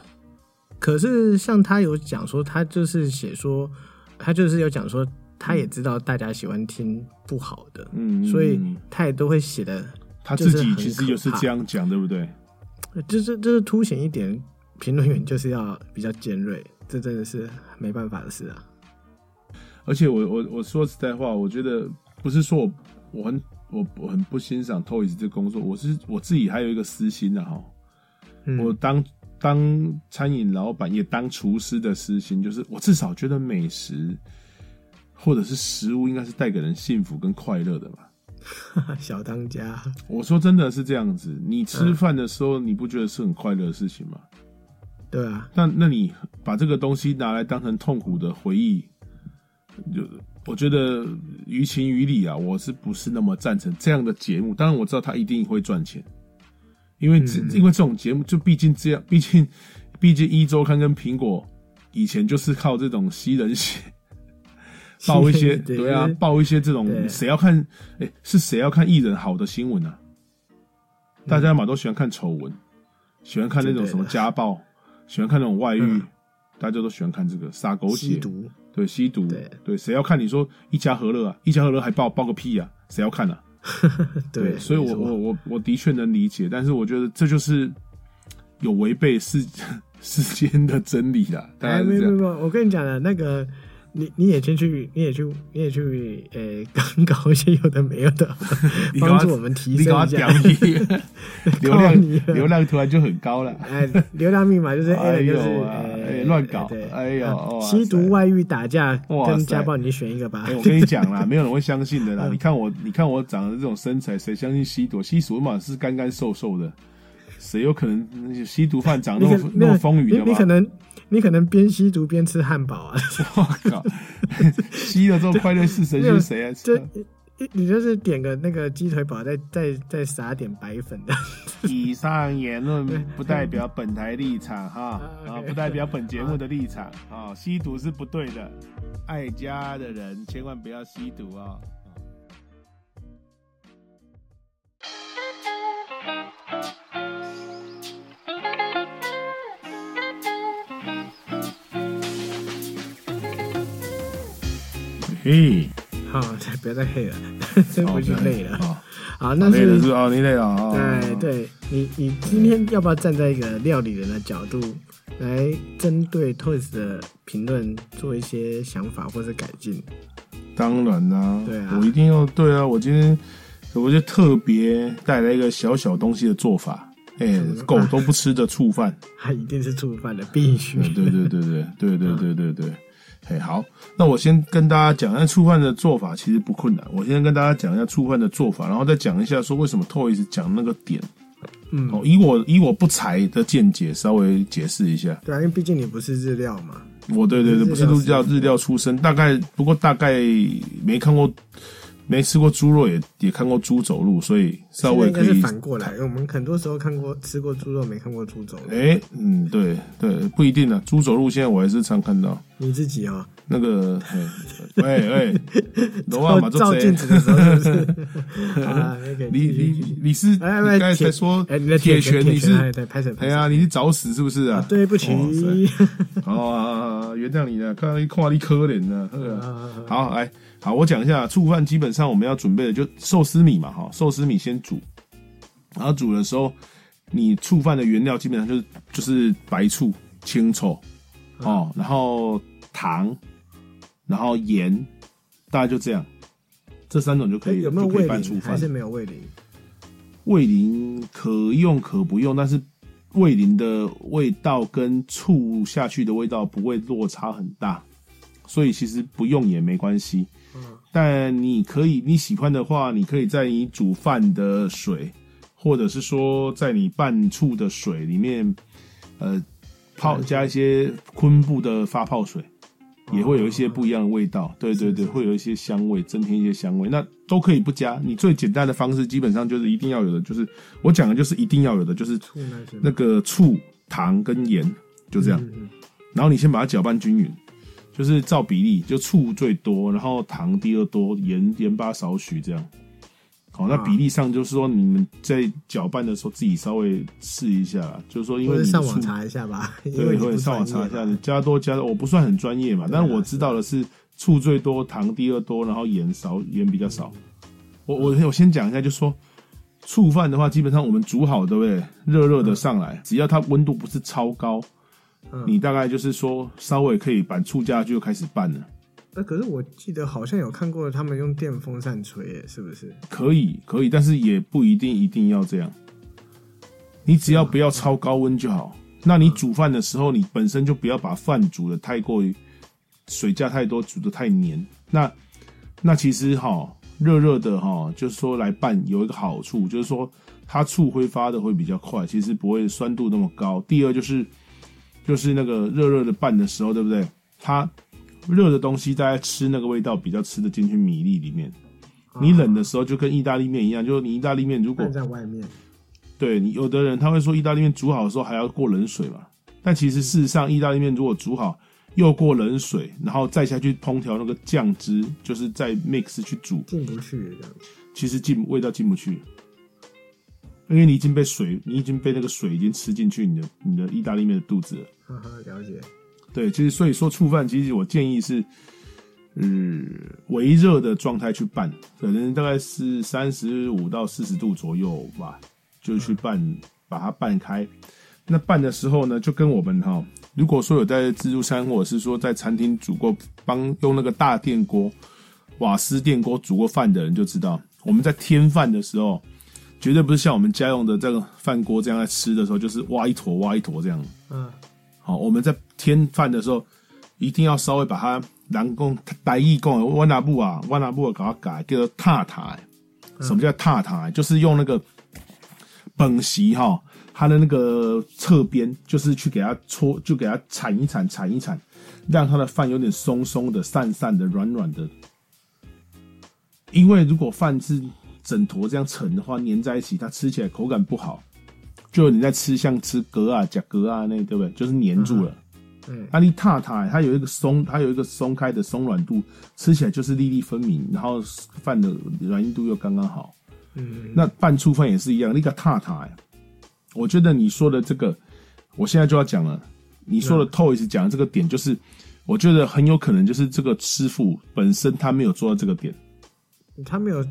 可是像他有讲说，他就是写说，他就是有讲说，他也知道大家喜欢听不好的，嗯，所以嗯他也都会写的，他自己其实就是这样讲，对不对？就是就是凸显一点，评论员就是要比较尖锐，这真的是没办法的事啊。而且我我我说实在话，我觉得不是说我我很我我很不欣赏 Toys 这工作，我是我自己还有一个私心的、哈。嗯，我当当餐饮老板也当厨师的私心，就是我至少觉得美食或者是食物应该是带给人幸福跟快乐的嘛。小当家，我说真的是这样子，你吃饭的时候你不觉得是很快乐的事情吗？对啊，那那你把这个东西拿来当成痛苦的回忆，就我觉得于情于理啊，我是不是那么赞成这样的节目？当然我知道他一定会赚钱，因为因为这种节目就毕竟这样，毕竟毕竟一周刊跟苹果以前就是靠这种吸人血。报一些对对啊，报一些这种对谁要看？哎、是谁要看艺人好的新闻啊？大家嘛都喜欢看丑闻，喜欢看那种什么家暴，喜欢看那种外遇，嗯大家都喜欢看这个撒狗血，吸毒，对吸毒，对对，谁要看你说一家和乐啊？一家和乐还报报个屁啊？谁要看啊？对，所以我我我我的确能理解，但是我觉得这就是有违背世 世间的真理啦，大概哎，是这样。没有没有没有，我跟你讲了，那个你你也先去，你也去，你也去，呃，搞 搞一些有的没有的，帮助我们提升一下 流量你流量突然就很高了。哎，流量密码就是 A 哎就是哎乱搞对哎呦吸毒、外遇、打架跟家暴，你选一个吧哎、。我跟你讲啦，没有人会相信的啦。嗯你看我，你看我长的这种身材，谁相信吸毒？吸毒嘛是干干瘦瘦的，谁有可能吸毒犯长那么那么风雨你丰腴的吗？你可能你可能边吸毒边吃汉堡啊，我靠，吸了之后快乐是谁 是谁啊？就你你就是点个那个鸡腿堡，再再再撒点白粉的。以上言论不代表本台立场哈啊不代表本节目的立场啊。吸毒是不对的，爱家的人千万不要吸毒啊。嘿，好，不要再黑了，我已经累了。啊，好，那是累了是吧？哦你累了啊？对对，你你今天要不要站在一个料理人的角度来针对 Toys 的评论做一些想法或是改进？当然啦、对啊我一定要对啊！我今天我就特别带来一个小小东西的做法，哎、么狗都不吃的醋饭，它 一定是醋饭的，必须。对对对对对对对对对好，那我先跟大家讲，一下触犯的做法其实不困难，我先跟大家讲一下触犯的做法，然后再讲一下说为什么 Toys 讲那个点，嗯，哦，以我以我不才的见解稍微解释一下。对啊，因为毕竟你不是日料嘛。我对对对，不是料日料日料出身，大概不过大概没看过，没吃过猪肉也也看过猪走路，所以稍微可以。反过来，我们很多时候看过吃过猪肉，没看过猪走路。哎、嗯，对对，不一定啊。猪走路现在我还是常看到你自己哦，那个，嘿 喂喂，罗啊马照照镜子的时候是不是？啊，那个你你你是哎哎刚才铁才说哎，你的铁拳，你是哎对，拍手拍手。哎呀，你是找死是不是啊？对不起，哇塞哦啊啊啊，原谅你了，看到你看到你可怜呢。呵啊啊好，来，好，我讲一下醋饭，基本上我们要准备的就寿司米嘛，哈，寿司米先煮，然后煮的时候，你醋饭的原料基本上就是就是白醋、清醋哦，然后糖，然后盐，大概就这样，这三种就可以了，哎有没有就可以味淋？还是。没有味淋？味淋可用可不用，但是味淋的味道跟醋下去的味道不会落差很大，所以其实不用也没关系。嗯但你可以你喜欢的话，你可以在你煮饭的水，或者是说在你拌醋的水里面，呃，泡加一些昆布的发泡水，也会有一些不一样的味道。对对对，会有一些香味，增添一些香味，那都可以不加。你最简单的方式，基本上就是一定要有的，就是我讲的就是一定要有的，就是那个醋、糖跟盐，就这样。然后你先把它搅拌均匀，就是照比例，就醋最多，然后糖第二多，盐盐巴少许这样。好，那啊比例上就是说，你们在搅拌的时候自己稍微试一下啦，就是说，因为你网查一下吧，因为对，你不或者上网查一下，加多加多，我不算很专业嘛，但我知道的是醋最多，糖第二多，然后盐少，盐比较少。我我我先讲一下，就说醋饭的话，基本上我们煮好，对不对？热热的上来，只要它温度不是超高，嗯你大概就是说稍微可以把醋加就开始拌了。那，可是我记得好像有看过他们用电风扇吹耶，是不是？可以，可以，但是也不一定一定要这样。你只要不要超高温就好。那你煮饭的时候，你本身就不要把饭煮的太过于水加太多，煮的太黏。那那其实哈，热热的哈，就是说来拌有一个好处，就是说它醋挥发的会比较快，其实不会酸度那么高。第二就是就是那个热热的拌的时候，对不对？它热的东西大家吃那个味道比较吃得进去米粒里面。你冷的时候就跟意大利面一样，就是你意大利面如果拌在外面，对你有的人他会说意大利面煮好的时候还要过冷水嘛，但其实事实上意大利面如果煮好又过冷水，然后再下去烹调那个酱汁，就是再 mix 去煮，进不去这样。其实进味道进不去。因因为你已经被水，你已经被那个水已经吃进去你的你的意大利面的肚子了。呵呵，了解。对，其实所以说触饭，其实我建议是，嗯，微热的状态去拌，可能大概是三十五到四十度左右吧，就去拌，把它拌开。那拌的时候呢，就跟我们哈，如果说有在自助餐或者是说在餐厅煮过，帮用那个大电锅、瓦斯电锅煮过饭的人就知道，我们在添饭的时候，绝对不是像我们家用的这个饭锅这样在吃的时候，就是挖一坨挖一坨这样。嗯，好，我们在添饭的时候，一定要稍微把它人工台语讲，我拿布啊，我拿布给它改，叫做踏踏。什么叫踏踏？就是用那个本席哈，它的那个侧边，就是去给它搓，就给它铲一铲，铲一铲，让它的饭有点松松的、散散的、软软的。因为如果饭是整坨这样盛的话，粘在一起，它吃起来口感不好。就你在吃像吃格啊、甲格啊那，对不对？就是粘住了。对，那你踏踏，它有一个松，它有一个松开的松软度，吃起来就是粒粒分明，然后饭的软硬度又刚刚好。嗯，那拌醋饭也是一样，那个踏踏呀，我觉得你说的这个，我现在就要讲了。你说的 Toys 讲的这个点，就是我觉得很有可能就是这个师傅本身他没有做到这个点。他没有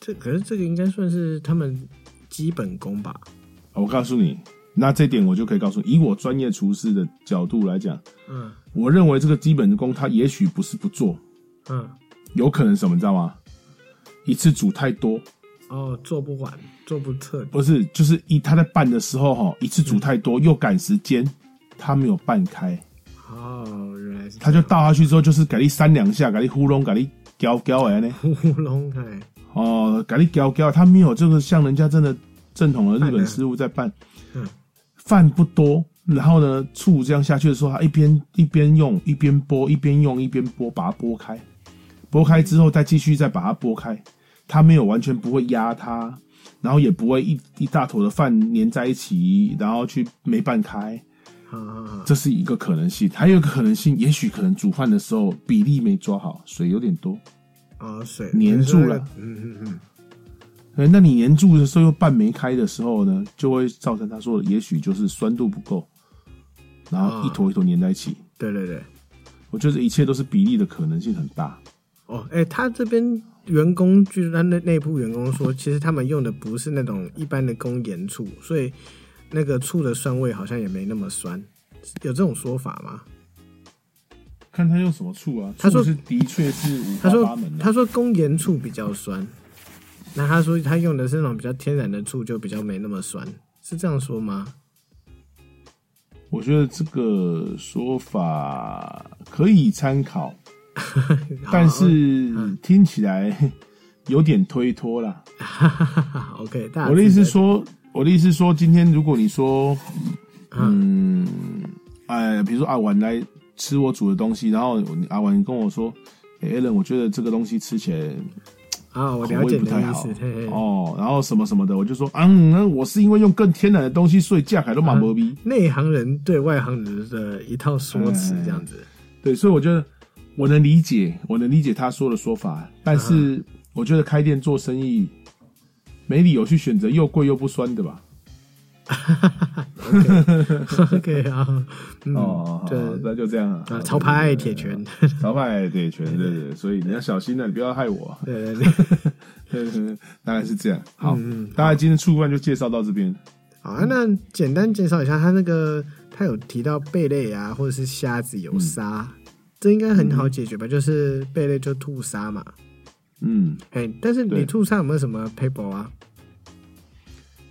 这，可是这个应该算是他们基本功吧？我告诉你，那这点我就可以告诉你，以我专业厨师的角度来讲，嗯我认为这个基本功他也许不是不做，嗯，有可能什么你知道吗？一次煮太多，哦，做不完，做不彻底。不是，就是一他在拌的时候哈，一次煮太多又赶时间，他没有拌开，哦，原来是他就倒下去之后就是给你三两下，给你糊弄，给你搅搅哎呢，乌龙哎，哦，给你搅搅，他没有这个像人家真的正统的日本师傅在拌，嗯，饭不多，然后呢醋这样下去的时候，他一边一边用一边拨，一边用一边拨，把它拨开，拨开之后再继续再把它拨开，他没有完全不会压它，然后也不会一一大坨的饭粘在一起，然后去没拌开，好好好，这是一个可能性。还有一个可能性，也许可能煮饭的时候比例没抓好，水有点多。哦，水粘住了，嗯嗯嗯，哎，那你粘住的时候又半没开的时候呢，就会造成他说的，也许就是酸度不够，然后一坨一坨粘在一起。对对对，我觉得一切都是比例的可能性很大。哦，哎、他这边员工据他内内部员工说，其实他们用的不是那种一般的工盐醋，所以那个醋的酸味好像也没那么酸，有这种说法吗？看他用什么醋啊？他说是的确是五花八门的。他说工盐醋比较酸，那他说他用的是那种比较天然的醋，就比较没那么酸，是这样说吗？我觉得这个说法可以参考，但是听起来有点推脱啦。好 OK，大我的意思说，我的意思是说，今天如果你说，嗯，哎，比如说啊，我来吃我煮的东西，然后阿婉跟我说，哎、a l a n 我觉得这个东西吃起来啊，我口了解不太好哦，然后什么什么的，我就说，嗯，那我是因为用更天然的东西，所以价格都蛮啊摩逼。内行人对外行人的一套说辞，这样子。对，所以我觉得我能理解，我能理解他说的说法，但是我觉得开店做生意没理由去选择又贵又不酸的吧？OK 啊，嗯，哦，对那就这样啊啊，潮牌铁拳，潮牌铁拳，对对，对所以你要小心啊，你不要害我。对对对，大概是这样。好，嗯大概今天触饭就介绍到这边。好啊，那简单介绍一下，他那个他有提到贝类啊，或者是虾子有沙，这应该很好解决吧？就是贝类就吐沙嘛，嗯，哎，但是你对吐沙有没有什么 paper 啊？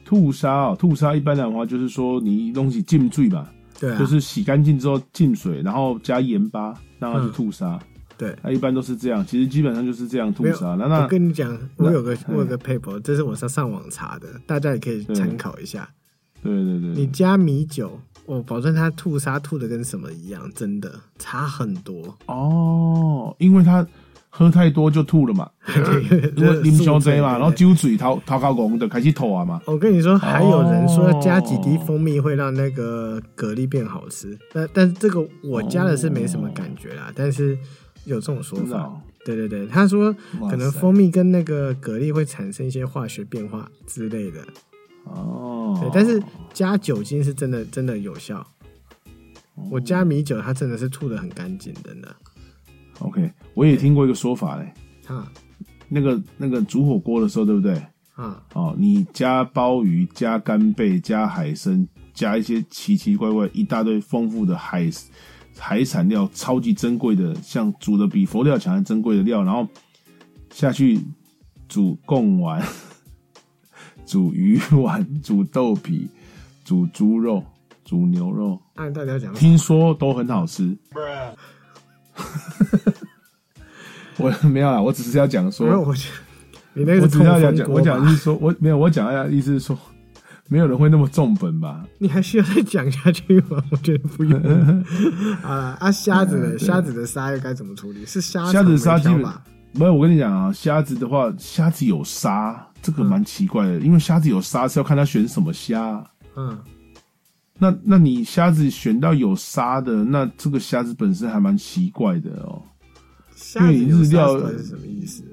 吐沙哦，吐沙一般的话就是说你东西浸醉嘛，对啊，就是洗干净之后浸水，然后加盐巴，让它去嗯吐沙。对。它一般都是这样，其实基本上就是这样吐沙。那我跟你讲，我有个我有个 paper，这是我上上网查的，大家也可以参考一下。对对对，你加米酒，我保证它吐沙吐的跟什么一样，真的差很多。哦，因为他喝太多就吐了嘛，因为啉伤济嘛，然后酒嘴头头高拱的开始吐啊嘛。我跟你说，还有人说哦加几滴蜂蜜会让那个蛤蜊变好吃，但但是这个我加的是没什么感觉啦，但是有这种说法。对对对，他说可能蜂蜜跟那个蛤蜊会产生一些化学变化之类的。哦，对，但是加酒精是真的真的有效。我加米酒，它真的是吐的很干净，真的。OK，我也听过一个说法嘞，啊那个那个煮火锅的时候，对不对？啊，哦，你加鲍鱼、加干贝、加海参、加一些奇奇怪怪一大堆丰富的海海产料，超级珍贵的，像煮的比佛跳墙还珍贵的料，然后下去煮贡丸、煮鱼丸、煮豆皮、煮猪肉、煮牛肉，按大家讲？听说都很好吃。我没有啊，我只是要讲说没，有，我觉得你那个我只是要讲，我？讲的是说，我没有，我讲的意思是说，没有人会那么重本吧？你还需要再讲下去吗？我觉得不用。啊啊，虾子的？虾子的沙又该怎么处理？是虾虾子的沙基本没有，我跟你讲啊，虾子的话，虾子有沙，这个蛮奇怪的，因为虾子有沙是要看他选什么虾。嗯，那那你虾子选到有沙的，那这个虾子本身还蛮奇怪的哦。虾子日料是什么意思？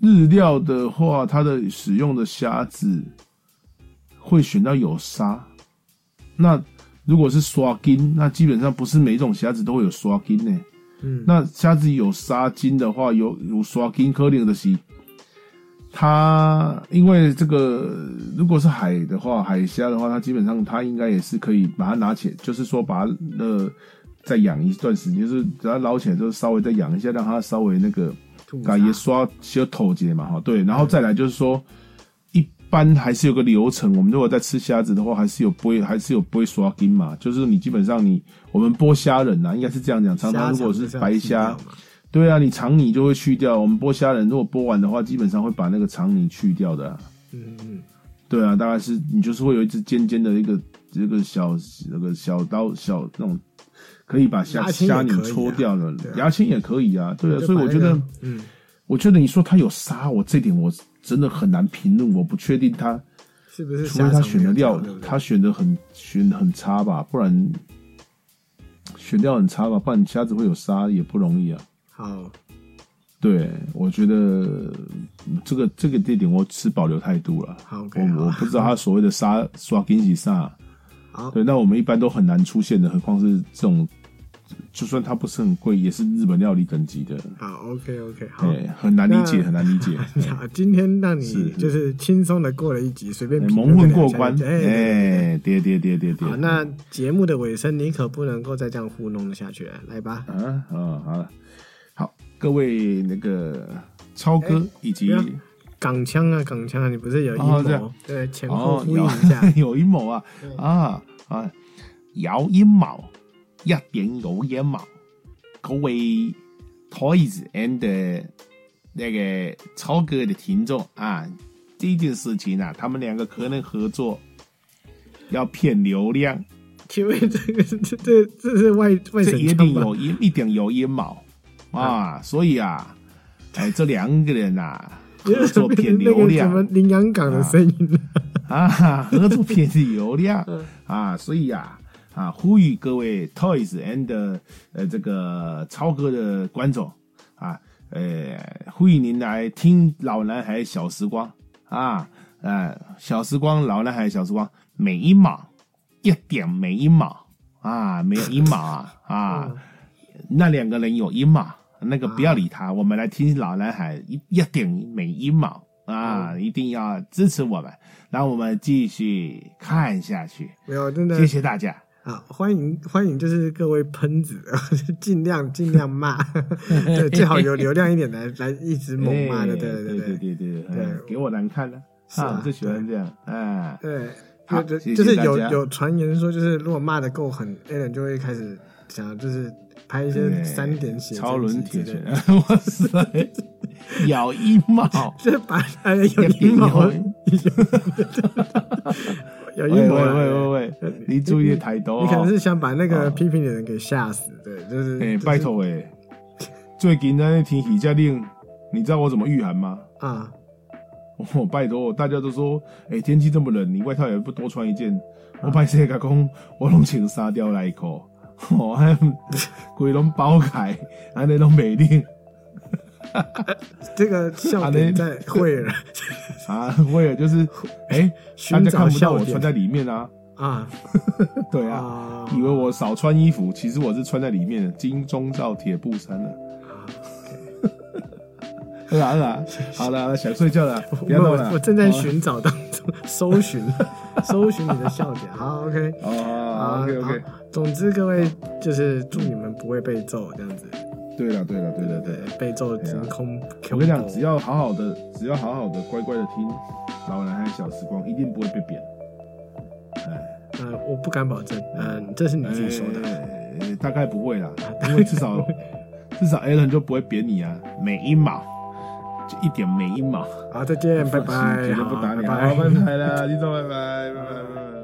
日料的话，它的使用的虾子会选到有沙。那如果是刷金，那基本上不是每一种虾子都会有刷金呢。嗯，那虾子有沙金的话，有有刷金颗粒的是，它因为这个如果是海的话，海虾的话，它基本上它应该也是可以把它拿起来，就是说把它呃再养一段时间，就是只要捞起来之后稍微再养一下，让它稍微那个吐改也沙刷小头节嘛，哈，对，然后再来就是说，一般还是有个流程，我们如果在吃虾子的话，还是有不会，还是有不会刷筋嘛，就是你基本上你我们剥虾仁呐、应该是这样讲，常常如果是白虾，对啊，你肠泥就会去掉，我们剥虾仁如果剥完的话，基本上会把那个肠泥去掉的啊、嗯嗯对。啊，大概是你就是会有一只尖尖的一个这个小那个小刀小那种，可以把虾虾泥可以啊戳掉的牙签也可以啊，对啊，所以我觉得嗯，我觉得你说它有沙，我这点我真的很难评论，我不确定它，是不是除非他选的料他选的很选的很差吧，不然选料很差吧，不然虾子会有沙也不容易啊。好，对，我觉得嗯这个这个地点我持保留态度了。好，OK，我我好不知道他所谓的沙刷金喜沙，好，对，那我们一般都很难出现的，何况是这种，就算它不是很贵，也是日本料理等级的，好，OK，OK，好。哎，很难理解，很难理解。好，今天让你就是轻松的过了一集，随便蒙混过关，哎，哎，叠叠叠叠叠。好，那节目的尾声，你可不能够再这样糊弄了下去了，来吧。啊啊好了，好，各位那个超哥以及港腔啊，港腔啊，你不是有阴谋哦？对，前后哦呼应一下。有 有阴谋啊啊啊，有阴谋，一定有阴谋。各位 Toys and 那个超哥的听众啊，这件事情啊，他们两个可能合作，要骗流量，请问这个这这这是外外省？一定有阴一定有阴谋啊，所以啊，哎，这两个人啊，合作骗流那个什量么林洋港的声音。啊，合作骗流量。啊，所以啊啊，呼吁各位 Toys and 呃这个超哥的观众啊，呃，呼吁您来听老男孩小时光。啊，呃，小时光老男孩小时光，每一秒一点每一秒啊，没有一秒啊啊，那两个人有阴谋，那个不要理他，我们来听老男孩一一点没一毛啊，一定要支持我们，让我们继续看下去，没有，真的。谢谢大家。啊，欢迎欢迎，就是各位喷子，尽量尽量骂，对，最好有流量一点来来一直猛骂的，哎对对对对对对。给我难看了是啊我最喜欢这样，啊，对，好就是有有传言说，就是如果骂的够狠，Alan 就会开始想，就是拍一些三点血超轮铁拳拳，，哇塞，咬一毛，就是把哎有阴谋，有喂 阴谋啊，喂喂喂喂，你注意抬头哦，你可能是想把那个哦批评的人给吓死，对，就是哎，就是拜托哎，最近那天气假令，你知道我怎么御寒吗？啊，我拜托，大家都说，哎、天气这么冷，你外套也不多穿一件。我拍摄甲讲，我拢穿沙雕内裤，哦，还规拢包开，安尼拢袂冷。这个笑点在惠尔 啊，威尔就是，哎、大寻找家看不到我穿在里面啊，啊。对啊，啊，以为我少穿衣服，其实我是穿在里面的，金钟罩铁布衫的。是啊是啊，好了，好了想睡觉了，不要我弄了。我正在好寻找当中，搜寻搜寻你的笑点。好，OK，哦，好好，OK OK。总之，各位就是祝你们不会被揍，这样子。对了对了对了对，对，被揍真空。我跟你讲，只要好好的，只要好好的乖乖的听《老男孩小时光》，一定不会被贬。哎，呃，我不敢保证，嗯，这是你自己说的。呃大概不会啦，因为至少至少 Alan 就不会扁你啊，每一毛就一点每一毛。好，再见，拜拜。绝对不打你，好好，拜拜了，李总，拜拜，拜拜，拜拜。